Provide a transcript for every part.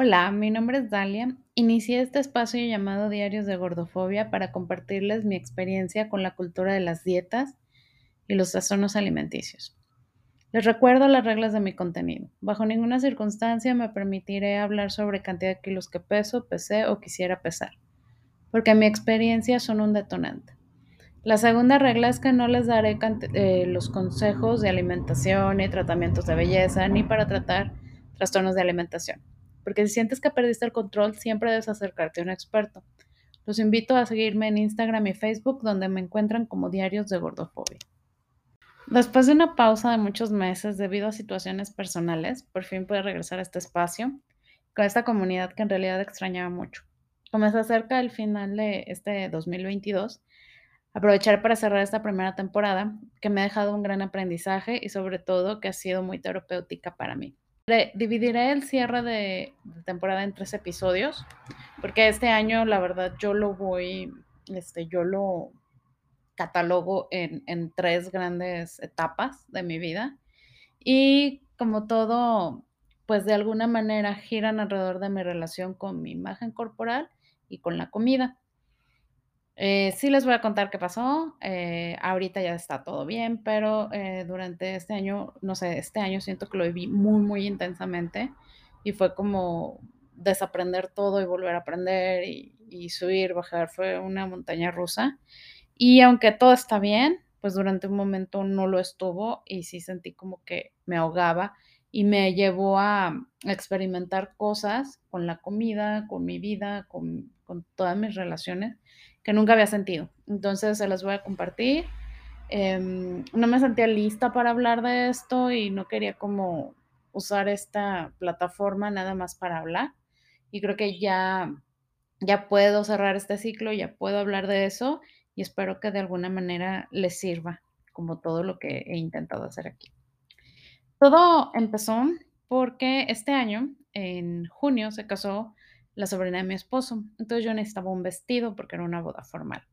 Hola, mi nombre es Dalia. Inicié este espacio llamado Diarios de Gordofobia para compartirles mi experiencia con la cultura de las dietas y los trastornos alimenticios. Les recuerdo las reglas de mi contenido. Bajo ninguna circunstancia me permitiré hablar sobre cantidad de kilos que peso, pesé o quisiera pesar, porque mi experiencia son un detonante. La segunda regla es que no les daré eh, los consejos de alimentación y tratamientos de belleza ni para tratar trastornos de alimentación porque si sientes que perdiste el control, siempre debes acercarte a un experto. Los invito a seguirme en Instagram y Facebook, donde me encuentran como Diarios de Gordofobia. Después de una pausa de muchos meses debido a situaciones personales, por fin pude regresar a este espacio con esta comunidad que en realidad extrañaba mucho. Como se acerca el final de este 2022, aprovecharé para cerrar esta primera temporada que me ha dejado un gran aprendizaje y sobre todo que ha sido muy terapéutica para mí. Dividiré el cierre de, temporada en tres episodios, porque este año, la verdad, yo lo voy, este, yo lo catalogo en, en tres grandes etapas de mi vida. Y como todo, pues de alguna manera giran alrededor de mi relación con mi imagen corporal y con la comida. Eh, sí les voy a contar qué pasó. Eh, ahorita ya está todo bien, pero eh, durante este año, no sé, este año siento que lo viví muy, muy intensamente y fue como desaprender todo y volver a aprender y, subir, bajar. Fue una montaña rusa. Y aunque todo está bien, pues durante un momento no lo estuvo y sí sentí como que me ahogaba y me llevó a experimentar cosas con la comida, con mi vida, con todas mis relaciones que nunca había sentido. Entonces se las voy a compartir. Em, no me sentía lista para hablar de esto y no quería como usar esta plataforma nada más para hablar. Y creo que ya, ya puedo cerrar este ciclo, ya puedo hablar de eso y espero que de alguna manera les sirva como todo lo que he intentado hacer aquí. Todo empezó porque este año, en junio, se casó la sobrina de mi esposo. Entonces yo necesitaba un vestido porque era una boda formal.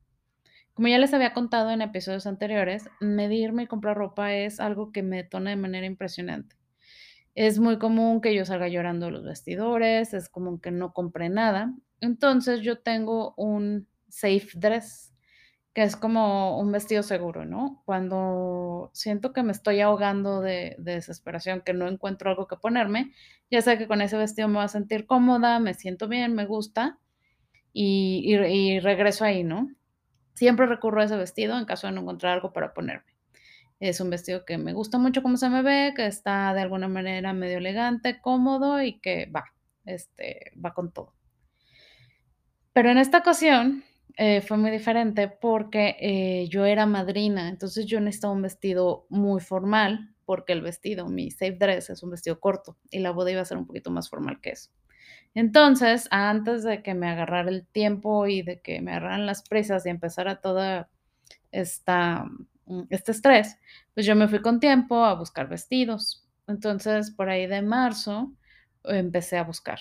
Como ya les había contado en episodios anteriores, medirme y comprar ropa es algo que me detona de manera impresionante. Es muy común que yo salga llorando los vestidores, es común que no compre nada. Entonces yo tengo un safe dress que es como un vestido seguro, ¿no? Cuando siento que me estoy ahogando de, desesperación, que no encuentro algo que ponerme, ya sé que con ese vestido me voy a sentir cómoda, me siento bien, me gusta y, regreso ahí, ¿no? Siempre recurro a ese vestido en caso de no encontrar algo para ponerme. Es un vestido que me gusta mucho cómo se me ve, que está de alguna manera medio elegante, cómodo y que va, este, va con todo. Pero en esta ocasión eh, fue muy diferente porque eh, yo era madrina, entonces yo necesitaba un vestido muy formal, porque el vestido, mi safe dress, es un vestido corto y la boda iba a ser un poquito más formal que eso. Entonces, antes de que me agarrara el tiempo y de que me agarraran las prisas y empezara toda esta, mm, este estrés, pues yo me fui con tiempo a buscar vestidos. Entonces, por ahí de marzo, empecé a buscar.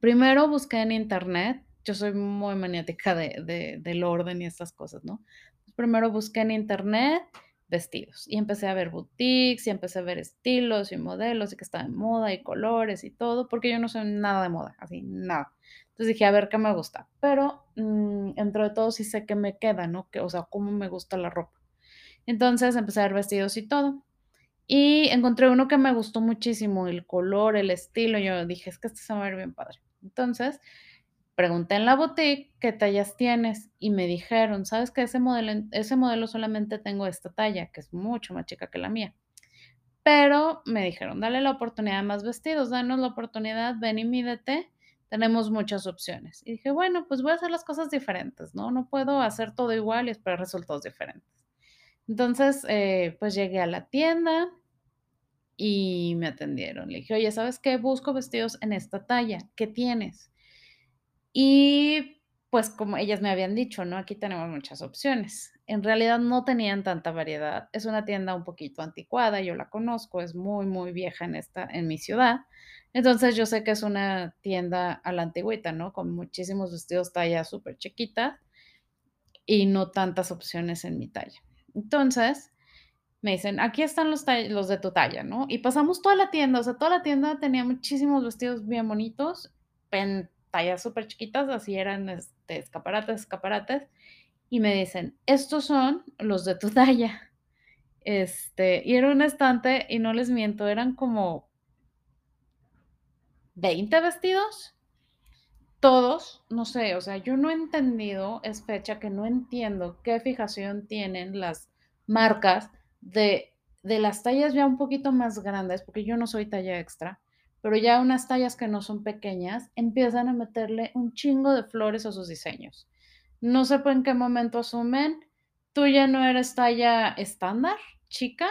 Primero busqué en internet yo soy muy maniática de, del orden y estas cosas, ¿no? Primero busqué en internet vestidos y empecé a ver boutiques y empecé a ver estilos y modelos y que estaba en moda y colores y todo, porque yo no sé nada de moda, así, nada. Entonces dije, a ver qué me gusta, pero mm, dentro de todo sí sé qué me queda, ¿no? Que, o sea, cómo me gusta la ropa. Entonces empecé a ver vestidos y todo. Y encontré uno que me gustó muchísimo, el color, el estilo. Yo dije, es que este se va a ver bien padre. Entonces Pregunté en la boutique qué tallas tienes y me dijeron, ¿sabes que ese modelo, ese modelo solamente tengo esta talla, que es mucho más chica que la mía? Pero me dijeron, dale la oportunidad a más vestidos, danos la oportunidad, ven y mídete, tenemos muchas opciones. Y dije, bueno, pues voy a hacer las cosas diferentes, ¿no? No puedo hacer todo igual y esperar resultados diferentes. Entonces, eh, pues llegué a la tienda y me atendieron. Le dije, oye, ¿sabes qué? Busco vestidos en esta talla, ¿qué tienes? Y pues como ellas me habían dicho, ¿no? Aquí tenemos muchas opciones. En realidad no tenían tanta variedad. Es una tienda un poquito anticuada, yo la conozco, es muy, muy vieja en esta, en mi ciudad. Entonces yo sé que es una tienda a la antigüita, ¿no? Con muchísimos vestidos talla súper chiquita y no tantas opciones en mi talla. Entonces me dicen, aquí están los, los de tu talla, ¿no? Y pasamos toda la tienda, o sea, toda la tienda tenía muchísimos vestidos bien bonitos, tallas súper chiquitas, así eran este, escaparates, escaparates, y me dicen, estos son los de tu talla. Este, y era un estante, y no les miento, eran como 20 vestidos, todos, no sé, o sea, yo no he entendido, es fecha que no entiendo qué fijación tienen las marcas de, de las tallas ya un poquito más grandes, porque yo no soy talla extra, pero ya unas tallas que no son pequeñas empiezan a meterle un chingo de flores a sus diseños. No sé en qué momento asumen, tú ya no eres talla estándar, chica,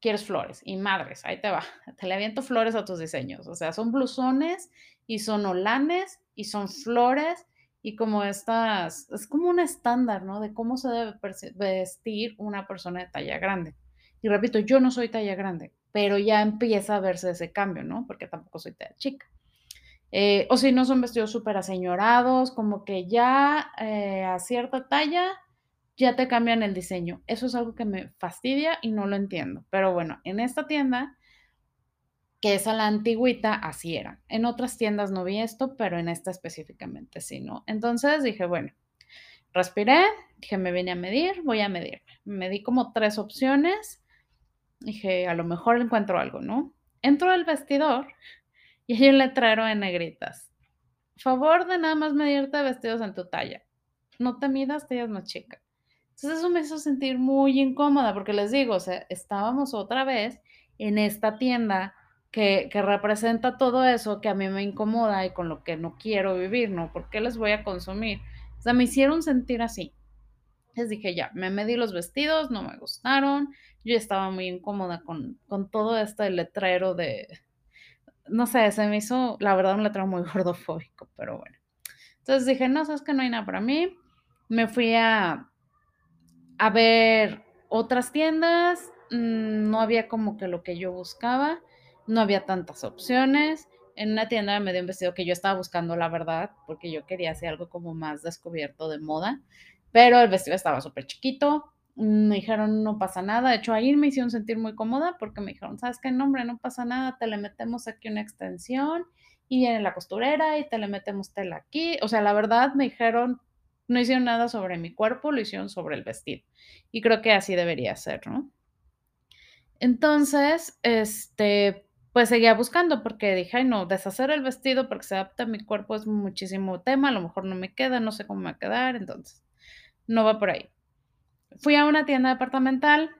quieres flores y madres, ahí te va, te le aviento flores a tus diseños, o sea, son blusones y son olanes y son flores y como estas, es como un estándar, ¿no? De cómo se debe vestir una persona de talla grande. Y repito, yo no soy talla grande, pero ya empieza a verse ese cambio, ¿no? Porque tampoco soy talla chica. Eh, o si no son vestidos súper aseñorados, como que ya eh, a cierta talla ya te cambian el diseño. Eso es algo que me fastidia y no lo entiendo. Pero bueno, en esta tienda que es a la antigüita, así era. En otras tiendas no vi esto, pero en esta específicamente sí, ¿no? Entonces dije, bueno, respiré, dije, me vine a medir, voy a medirme. Me di como tres opciones, dije, a lo mejor encuentro algo, ¿no? Entro al vestidor y hay un letrero en negritas. Favor de nada más medirte vestidos en tu talla. No te midas tallas más chica. Entonces eso me hizo sentir muy incómoda porque les digo, o sea, estábamos otra vez en esta tienda que, representa todo eso que a mí me incomoda y con lo que no quiero vivir, ¿no? ¿Por qué les voy a consumir? O sea, me hicieron sentir así. Les dije, ya, me medí los vestidos, no me gustaron, yo estaba muy incómoda con, con todo este letrero de, no sé, se me hizo, la verdad, un letrero muy gordofóbico, pero bueno. Entonces dije, no, sabes que no hay nada para mí. Me fui a, a ver otras tiendas, mm, no había como que lo que yo buscaba no había tantas opciones. En una tienda me dio un vestido que yo estaba buscando, la verdad, porque yo quería hacer algo como más descubierto de moda, pero el vestido estaba súper chiquito. Me dijeron, no pasa nada. De hecho, ahí me hicieron sentir muy cómoda porque me dijeron, ¿sabes qué? nombre? no pasa nada. Te le metemos aquí una extensión y viene la costurera y te le metemos tela aquí. O sea, la verdad me dijeron, no hicieron nada sobre mi cuerpo, lo hicieron sobre el vestido. Y creo que así debería ser, ¿no? Entonces, este, pues seguía buscando porque dije, ay no, deshacer el vestido porque se adapta a mi cuerpo es muchísimo tema, a lo mejor no me queda, no sé cómo me va a quedar, entonces no va por ahí. Fui a una tienda departamental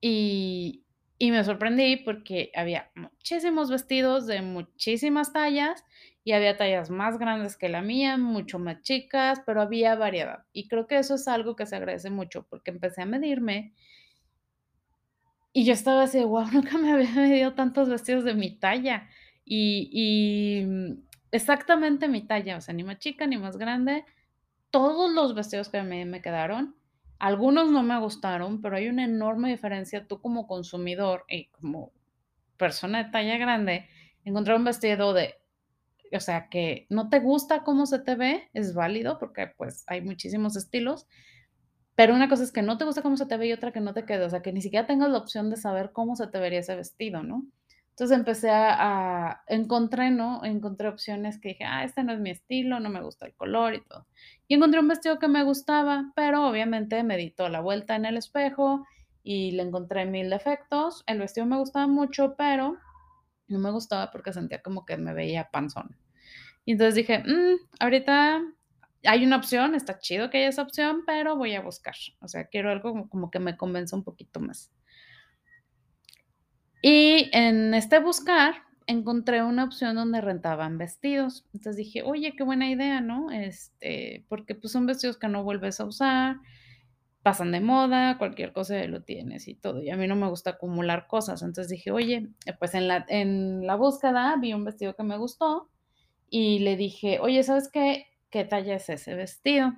y, y me sorprendí porque había muchísimos vestidos de muchísimas tallas y había tallas más grandes que la mía, mucho más chicas, pero había variedad. Y creo que eso es algo que se agradece mucho porque empecé a medirme y yo estaba así, wow, nunca me había medido tantos vestidos de mi talla. Y, mm, exactamente mi talla, o sea, ni más chica ni más grande. Todos los vestidos que me, me quedaron, algunos no me gustaron, pero hay una enorme diferencia tú como consumidor y como persona de talla grande, encontrar un vestido de, o sea, que no te gusta cómo se te ve, es válido porque pues hay muchísimos estilos, pero una cosa es que no te gusta cómo se te ve y otra que no te quede, o sea, que ni siquiera tengas la opción de saber cómo se te vería ese vestido, ¿no? Entonces empecé a, a, encontré, ¿no? Encontré opciones que dije, ah, este no es mi estilo, no me gusta el color y todo. Y encontré un vestido que me gustaba, pero obviamente me di toda la vuelta en el espejo y le encontré mil defectos. El vestido me gustaba mucho, pero no me gustaba porque sentía como que me veía panzón. Y entonces dije, mmm, ahorita hay una opción, está chido que haya esa opción, pero voy a buscar. O sea, quiero algo como, que me convenza un poquito más. Y en este buscar encontré una opción donde rentaban vestidos. Entonces dije, oye, qué buena idea, ¿no? Este, porque pues son vestidos que no vuelves a usar, pasan de moda, cualquier cosa lo tienes y todo. Y a mí no me gusta acumular cosas. Entonces dije, oye, pues en la, en la búsqueda vi un vestido que me gustó y le dije, oye, ¿sabes qué? ¿qué talla es ese vestido?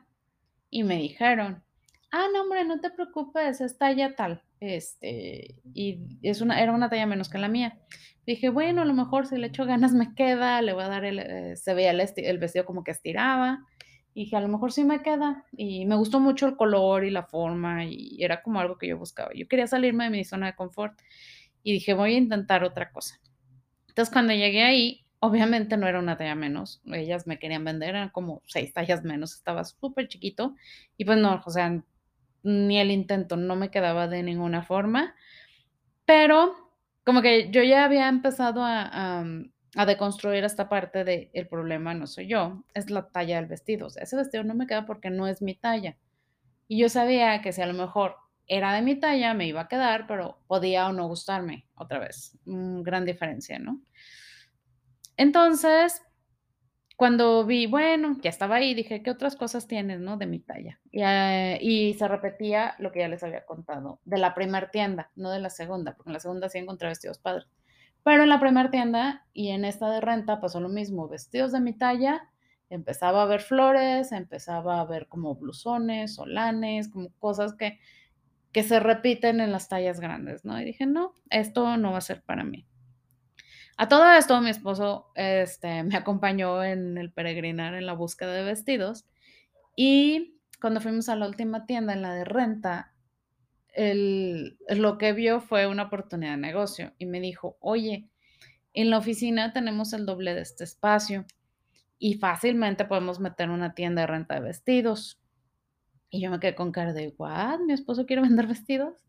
Y me dijeron, ah, no, hombre, no te preocupes, es talla tal. Este, y es una, era una talla menos que la mía. Dije, bueno, a lo mejor si le echo ganas me queda, le voy a dar el, eh, se veía el, el, vestido como que estiraba. Y dije: "A lo mejor sí me queda", y me gustó mucho el color y la forma, y era como algo que yo buscaba. Yo quería salirme de mi zona de confort, y dije: "Voy a intentar otra cosa". Entonces, cuando llegué ahí, obviamente no era una talla menos, ellas me querían vender, eran como 6 tallas menos, estaba súper chiquito, y pues no, o sea, ni el intento, no me quedaba de ninguna forma, pero como que yo ya había empezado a mm, a deconstruir esta parte de el problema no soy yo, es la talla del vestido, o sea, ese vestido no me queda porque no es mi talla. Y yo sabía que si a lo mejor era de mi talla, me iba a quedar, pero podía o no gustarme, otra vez, mm, gran diferencia, ¿no? Entonces, cuando vi, bueno, ya estaba ahí, dije: "¿Qué otras cosas tienes, no, de mi talla?". Y, ah, y se repetía lo que ya les había contado, de la primer tienda, no de la segunda, porque en la segunda sí encontré vestidos padres. Pero en la primer tienda y en esta de renta pasó lo mismo, vestidos de mi talla, empezaba a ver flores, empezaba a ver como blusones, solanes, como cosas que que se repiten en las tallas grandes, ¿no? Y dije: "No, esto no va a ser para mí". A todo esto, mi esposo, este, me acompañó en el peregrinar en la búsqueda de vestidos, y cuando fuimos a la última tienda, en la de renta, él lo que vio fue una oportunidad de negocio, y me dijo: "Oye, en la oficina tenemos el doble de este espacio, y fácilmente podemos meter una tienda de renta de vestidos". Y yo me quedé con cara de: "¿What? ¿Mi esposo quiere vender vestidos?".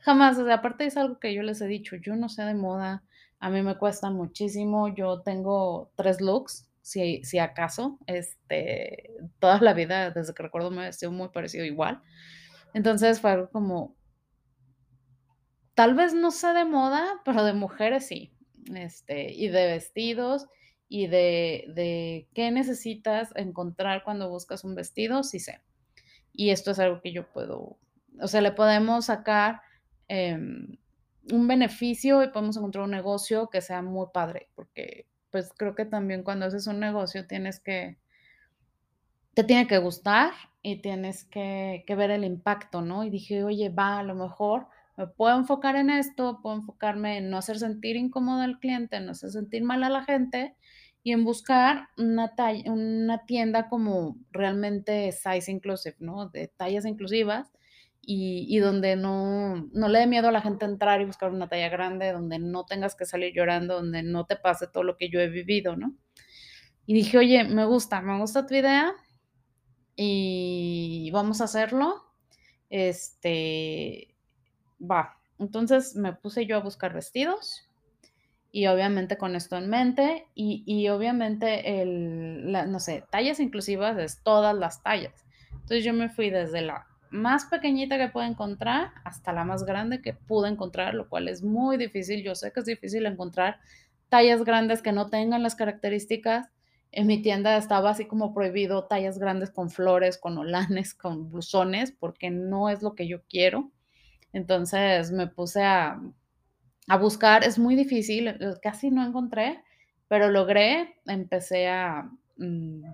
Jamás, o sea, aparte es algo que yo les he dicho, yo no sé de moda, a mí me cuesta muchísimo, yo tengo 3 looks, si si acaso, este, toda la vida, desde que recuerdo, me he vestido muy parecido igual. Entonces, fue algo como tal vez no sé de moda, pero de mujeres sí, este, y de vestidos, y de de qué necesitas encontrar cuando buscas un vestido, sí sé. Y esto es algo que yo puedo o sea, le podemos sacar, em, un beneficio y podemos encontrar un negocio que sea muy padre, porque, pues, creo que también cuando haces un negocio tienes que te tiene que gustar y tienes que que ver el impacto, ¿no? Y dije: "Oye, va, a lo mejor me puedo enfocar en esto, puedo enfocarme en no hacer sentir incómodo al cliente, en no hacer sentir mal a la gente, y en buscar una talla una tienda como realmente size inclusive, ¿no? De tallas inclusivas, y y donde no no le dé miedo a la gente entrar y buscar una talla grande, donde no tengas que salir llorando, donde no te pase todo lo que yo he vivido, ¿no? Y dije: "Oye, me gusta, me gusta tu idea, y vamos a hacerlo, este, va". Entonces, me puse yo a buscar vestidos, y obviamente con esto en mente, y y obviamente el la no sé, tallas inclusivas es todas las tallas. Entonces, yo me fui desde la más pequeñita que pude encontrar hasta la más grande que pude encontrar, lo cual es muy difícil. Yo sé que es difícil encontrar tallas grandes que no tengan las características. En mi tienda estaba así como prohibido tallas grandes con flores, con holanes, con blusones, porque no es lo que yo quiero. Entonces, me puse a a buscar, es muy difícil, eh, casi no encontré, pero logré, empecé a, mm,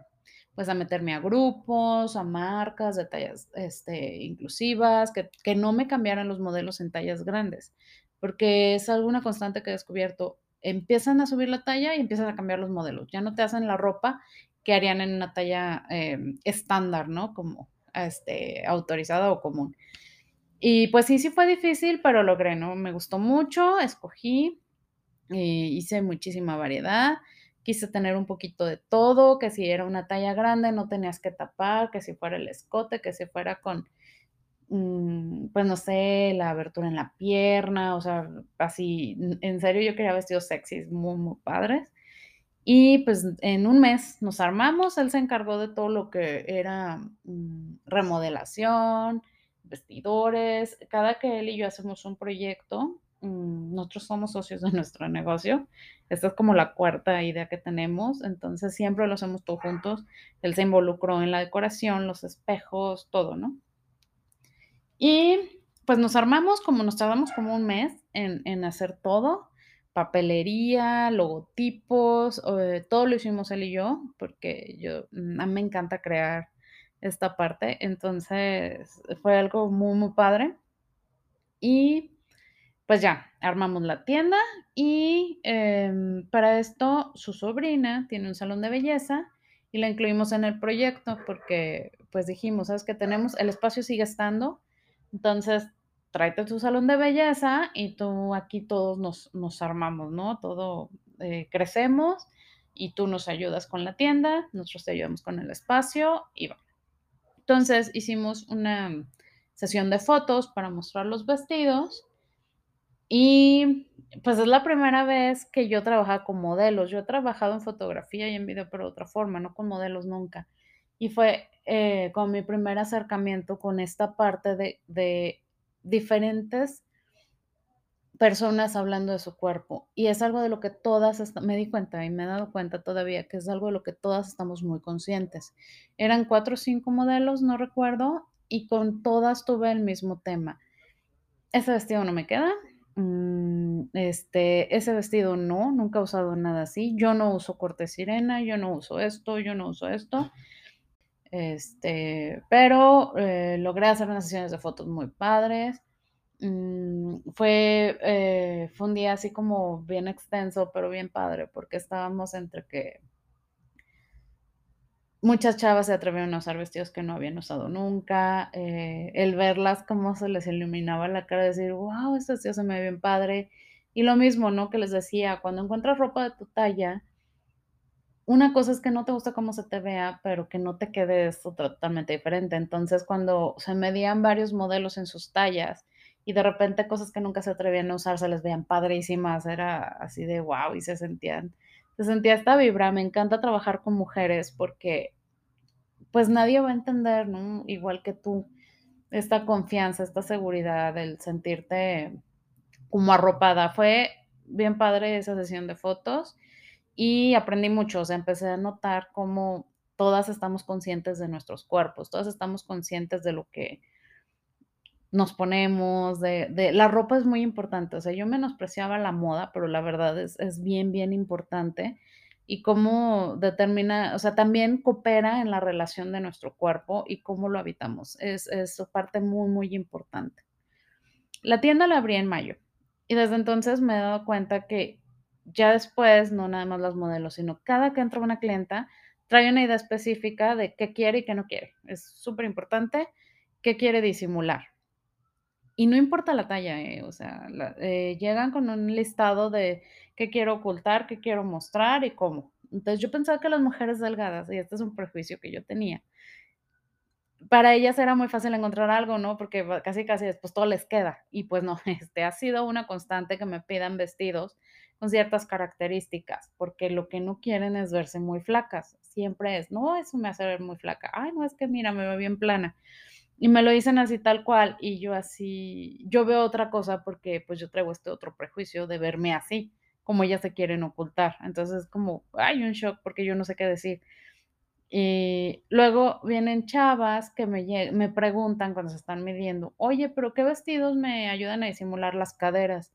pues, a meterme a grupos, a marcas de tallas, este, inclusivas, que que no me cambiaran los modelos en tallas grandes, porque es algo una constante que he descubierto, empiezan a subir la talla y empiezan a cambiar los modelos, ya no te hacen la ropa que harían en una talla, em, estándar, ¿no? Como, este, autorizada o común. Y pues sí, sí fue difícil, pero logré, ¿no? Me gustó mucho, escogí, eh, hice muchísima variedad, quise tener un poquito de todo, que si era una talla grande no tenías que tapar, que si fuera el escote, que si fuera con, mm, pues no sé, la abertura en la pierna, o sea, así, en serio, yo quería vestidos sexys muy, muy padres. Y pues en un mes nos armamos, él se encargó de todo lo que era, mm, remodelación, vestidores, cada que él y yo hacemos un proyecto, mm, nosotros somos socios de nuestro negocio, esta es como la cuarta idea que tenemos, entonces siempre lo hacemos todos juntos, él se involucró en la decoración, los espejos, todo, ¿no? Y pues nos armamos, como nos tardamos como un mes en en hacer todo, papelería, logotipos, eh, todo lo hicimos él y yo, porque yo mm, a mí me encanta crear esta parte, entonces fue algo muy, muy padre. Y pues ya, armamos la tienda y, em, para esto su sobrina tiene un salón de belleza y la incluimos en el proyecto porque pues dijimos, sabes que tenemos, el espacio sigue estando, entonces tráete tu salón de belleza y tú aquí todos nos, nos armamos, ¿no? Todo eh, crecemos y tú nos ayudas con la tienda, nosotros te ayudamos con el espacio y va. Entonces hicimos una sesión de fotos para mostrar los vestidos y pues es la primera vez que yo trabajaba con modelos. Yo he trabajado en fotografía y en video, pero de otra forma, no con modelos nunca. Y fue eh, con mi primer acercamiento con esta parte de, de diferentes personas hablando de su cuerpo. Y es algo de lo que todas, me di cuenta y me he dado cuenta todavía que es algo de lo que todas estamos muy conscientes. Eran cuatro o cinco modelos, no recuerdo, y con todas tuve el mismo tema. Ese vestido no me queda, este, ese vestido no, nunca he usado nada así. Yo no uso corte sirena, yo no uso esto, yo no uso esto. Este, pero eh, logré hacer unas sesiones de fotos muy padres. Mm, fue, eh, fue un día así como bien extenso, pero bien padre, porque estábamos entre que muchas chavas se atrevieron a usar vestidos que no habían usado nunca, eh, el verlas cómo se les iluminaba la cara, decir, wow, este vestido se me ve bien padre. Y lo mismo, ¿no? Que les decía, cuando encuentras ropa de tu talla, una cosa es que no te gusta cómo se te vea, pero que no te quede esto totalmente diferente. Entonces, cuando se medían varios modelos en sus tallas y de repente cosas que nunca se atrevían a usar se les veían padrísimas, era así de wow y se sentían se sentía esta vibra. Me encanta trabajar con mujeres porque pues nadie va a entender, ¿no? Igual que tú, esta confianza, esta seguridad, el sentirte como arropada. Fue bien padre esa sesión de fotos y aprendí mucho, o sea, empecé a notar cómo todas estamos conscientes de nuestros cuerpos, todas estamos conscientes de lo que nos ponemos, de, de, la ropa es muy importante, o sea, yo menospreciaba la moda, pero la verdad es, es bien, bien importante y cómo determina, o sea, también coopera en la relación de nuestro cuerpo y cómo lo habitamos, es, es parte muy, muy importante. La tienda la abrí en mayo y desde entonces me he dado cuenta que ya después, no nada más los modelos, sino cada que entra una clienta, trae una idea específica de qué quiere y qué no quiere. Es súper importante qué quiere disimular y no importa la talla, eh, o sea, eh, llegan con un listado de qué quiero ocultar, qué quiero mostrar y cómo. Entonces yo pensaba que las mujeres delgadas, y este es un prejuicio que yo tenía, para ellas era muy fácil encontrar algo, ¿no? Porque casi casi después todo les queda. Y pues no, este ha sido una constante que me pidan vestidos con ciertas características, porque lo que no quieren es verse muy flacas. Siempre es, no, eso me hace ver muy flaca. Ay, no, es que mira, me veo bien plana. Y me lo dicen así tal cual y yo así, yo veo otra cosa porque pues yo traigo este otro prejuicio de verme así, como ellas se quieren ocultar. Entonces como hay un shock porque yo no sé qué decir. Y luego vienen chavas que me, me preguntan cuando se están midiendo, oye, pero ¿qué vestidos me ayudan a disimular las caderas?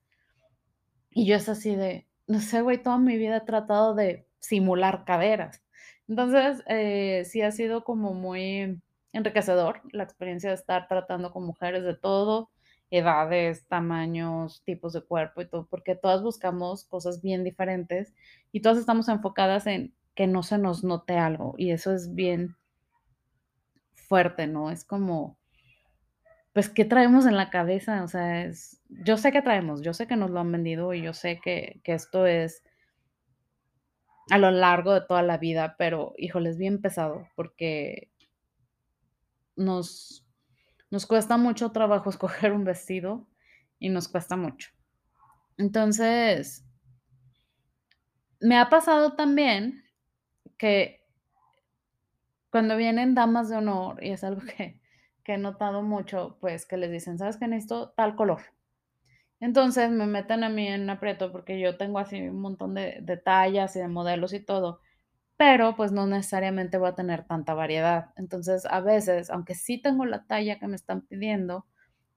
Y yo es así de, no sé, güey, toda mi vida he tratado de simular caderas. Entonces, eh, sí ha sido como muy enriquecedor la experiencia de estar tratando con mujeres de todo, edades, tamaños, tipos de cuerpo y todo, porque todas buscamos cosas bien diferentes y todas estamos enfocadas en que no se nos note algo y eso es bien fuerte, ¿no? Es como, pues, ¿qué traemos en la cabeza? O sea, es, yo sé que traemos, yo sé que nos lo han vendido y yo sé que, que esto es a lo largo de toda la vida, pero híjole, es bien pesado porque nos, nos cuesta mucho trabajo escoger un vestido y nos cuesta mucho. Entonces, me ha pasado también que cuando vienen damas de honor, y es algo que, que he notado mucho, pues que les dicen, ¿sabes qué necesito tal color? Entonces me meten a mí en aprieto porque yo tengo así un montón de, de tallas y de modelos y todo pero pues no necesariamente voy a tener tanta variedad. Entonces, a veces, aunque sí tengo la talla que me están pidiendo,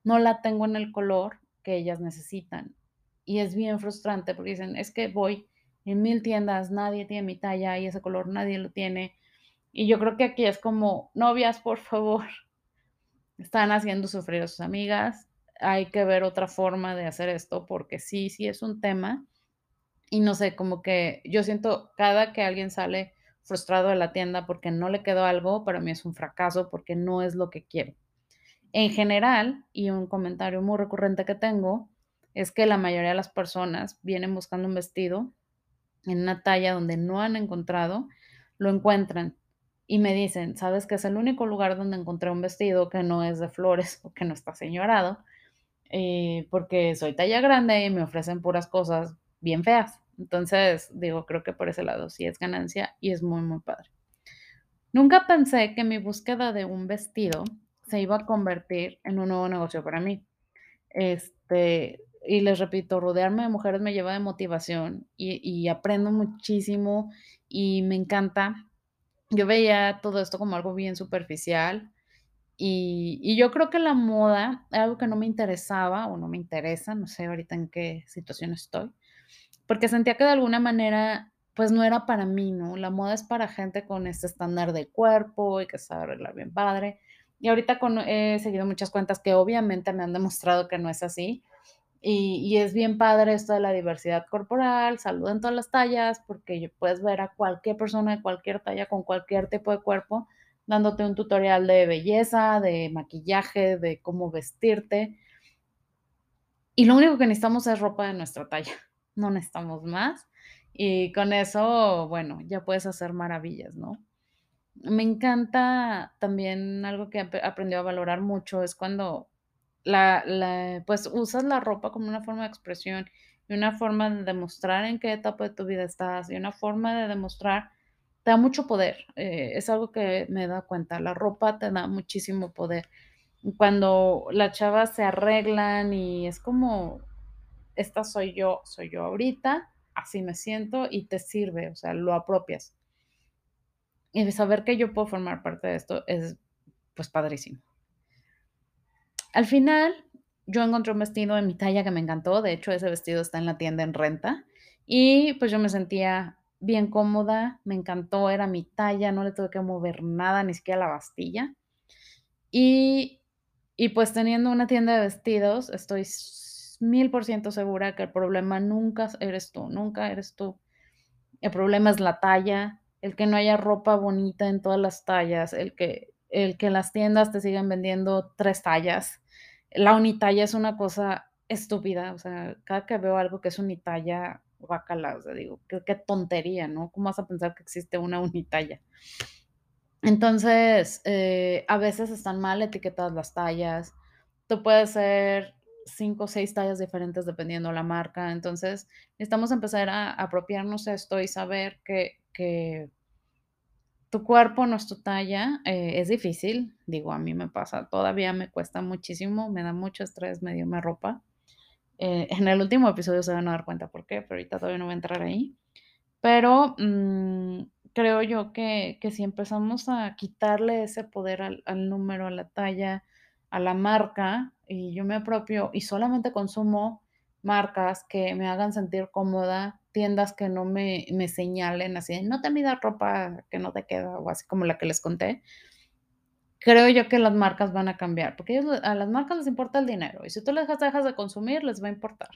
no la tengo en el color que ellas necesitan. Y es bien frustrante porque dicen, es que voy en mil tiendas, nadie tiene mi talla y ese color nadie lo tiene. Y yo creo que aquí es como, novias, por favor, están haciendo sufrir a sus amigas. Hay que ver otra forma de hacer esto porque sí, sí es un tema y no sé, como que yo siento cada que alguien sale frustrado de la tienda porque no le quedó algo, para mí es un fracaso porque no es lo que quiero. En general, y un comentario muy recurrente que tengo, es que la mayoría de las personas vienen buscando un vestido en una talla donde no han encontrado, lo encuentran y me dicen, ¿sabes que es el único lugar donde encontré un vestido que no es de flores o que no está señorado? Eh, porque soy talla grande y me ofrecen puras cosas bien feas. Entonces, digo, creo que por ese lado sí es ganancia y es muy, muy padre. Nunca pensé que mi búsqueda de un vestido se iba a convertir en un nuevo negocio para mí. Este, y les repito, rodearme de mujeres me lleva de motivación y, y aprendo muchísimo y me encanta. Yo veía todo esto como algo bien superficial y, y yo creo que la moda era algo que no me interesaba o no me interesa, no sé ahorita en qué situación estoy, porque sentía que de alguna manera, pues no era para mí, ¿no? La moda es para gente con este estándar de cuerpo y que sabe arreglar bien padre. Y ahorita con, he seguido muchas cuentas que obviamente me han demostrado que no es así. Y, y es bien padre esto de la diversidad corporal, saluden todas las tallas, porque puedes ver a cualquier persona de cualquier talla con cualquier tipo de cuerpo, dándote un tutorial de belleza, de maquillaje, de cómo vestirte. Y lo único que necesitamos es ropa de nuestra talla, no necesitamos más. Y con eso, bueno, ya puedes hacer maravillas, ¿no? Me encanta también algo que he aprendido a valorar mucho es cuando la, la, pues usas la ropa como una forma de expresión y una forma de demostrar en qué etapa de tu vida estás y una forma de demostrar, te da mucho poder. eh, es algo que me he dado cuenta. La ropa te da muchísimo poder. Cuando las chavas se arreglan y es como, esta soy yo, soy yo ahorita, así me siento y te sirve, o sea, lo apropias. Y de saber que yo puedo formar parte de esto es, pues, padrísimo. Al final, yo encontré un vestido en mi talla que me encantó. De hecho, ese vestido está en la tienda en renta. Y pues yo me sentía bien cómoda, me encantó, era mi talla, no le tuve que mover nada, ni siquiera la bastilla. Y, y pues teniendo una tienda de vestidos, estoy mil por ciento segura que el problema nunca eres tú, nunca eres tú. El problema es la talla, el que no haya ropa bonita en todas las tallas, el que, el que las tiendas te sigan vendiendo tres tallas. La unitalla es una cosa estúpida, o sea, cada que veo algo que es unitalla, guacala, o sea, digo, qué, qué tontería, ¿no? ¿Cómo vas a pensar que existe una unitalla? Entonces, eh, a veces están mal etiquetadas las tallas. Tú puedes ser cinco o seis tallas diferentes dependiendo la marca. Entonces, necesitamos empezar a apropiarnos de esto y saber que, que tu cuerpo no es tu talla. eh, es difícil, digo, a mí me pasa, todavía me cuesta muchísimo, me da mucho estrés medirme ropa. Eh, en el último episodio se van a dar cuenta por qué, pero ahorita todavía no voy a entrar ahí. Pero mm, creo yo que, que si empezamos a quitarle ese poder al, al número, a la talla, a la marca, y yo me apropio y solamente consumo marcas que me hagan sentir cómoda, tiendas que no me, me señalen así, no te midas ropa que no te queda o así como la que les conté, creo yo que las marcas van a cambiar, porque a las marcas les importa el dinero y si tú les dejas, dejas de consumir, les va a importar.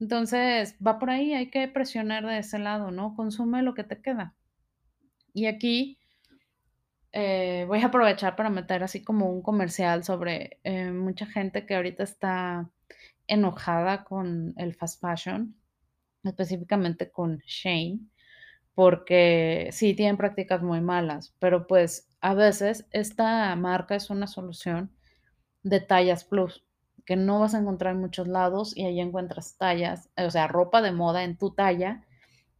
Entonces, va por ahí, hay que presionar de ese lado, ¿no? Consume lo que te queda. Y aquí eh, voy a aprovechar para meter así como un comercial sobre eh, mucha gente que ahorita está enojada con el fast fashion, específicamente con Shane, porque sí tienen prácticas muy malas, pero pues a veces esta marca es una solución de tallas plus, que no vas a encontrar en muchos lados y ahí encuentras tallas, o sea, ropa de moda en tu talla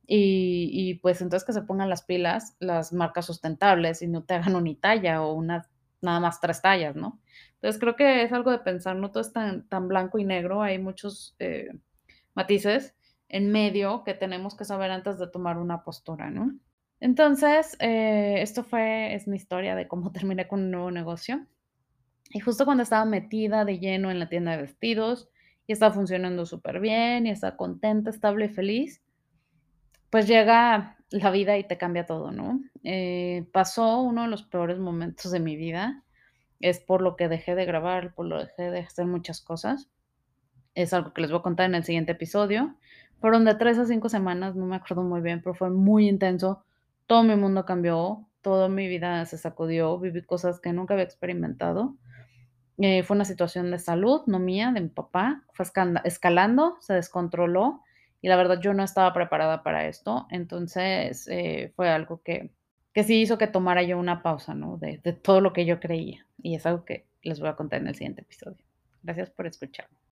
y, y, pues entonces que se pongan las pilas las marcas sustentables y no te hagan unitalla o unas nada más tres tallas, ¿no? Entonces creo que es algo de pensar, no todo es tan, tan blanco y negro, hay muchos eh, matices en medio que tenemos que saber antes de tomar una postura, ¿no? Entonces, eh, esto fue, es mi historia de cómo terminé con un nuevo negocio. Y justo cuando estaba metida de lleno en la tienda de vestidos y estaba funcionando súper bien y estaba contenta, estable y feliz, pues llega la vida y te cambia todo, ¿no? Eh, pasó uno de los peores momentos de mi vida, es por lo que dejé de grabar, por lo que dejé de hacer muchas cosas. Es algo que les voy a contar en el siguiente episodio. Fueron de tres a cinco semanas, no me acuerdo muy bien, pero fue muy intenso, todo mi mundo cambió, toda mi vida se sacudió, viví cosas que nunca había experimentado. Eh, fue una situación de salud, no mía, de mi papá, fue escalando, se descontroló, y la verdad yo no estaba preparada para esto. Entonces, eh, fue algo que que sí hizo que tomara yo una pausa, ¿no? De de todo lo que yo creía, y es algo que les voy a contar en el siguiente episodio. Gracias por escucharme.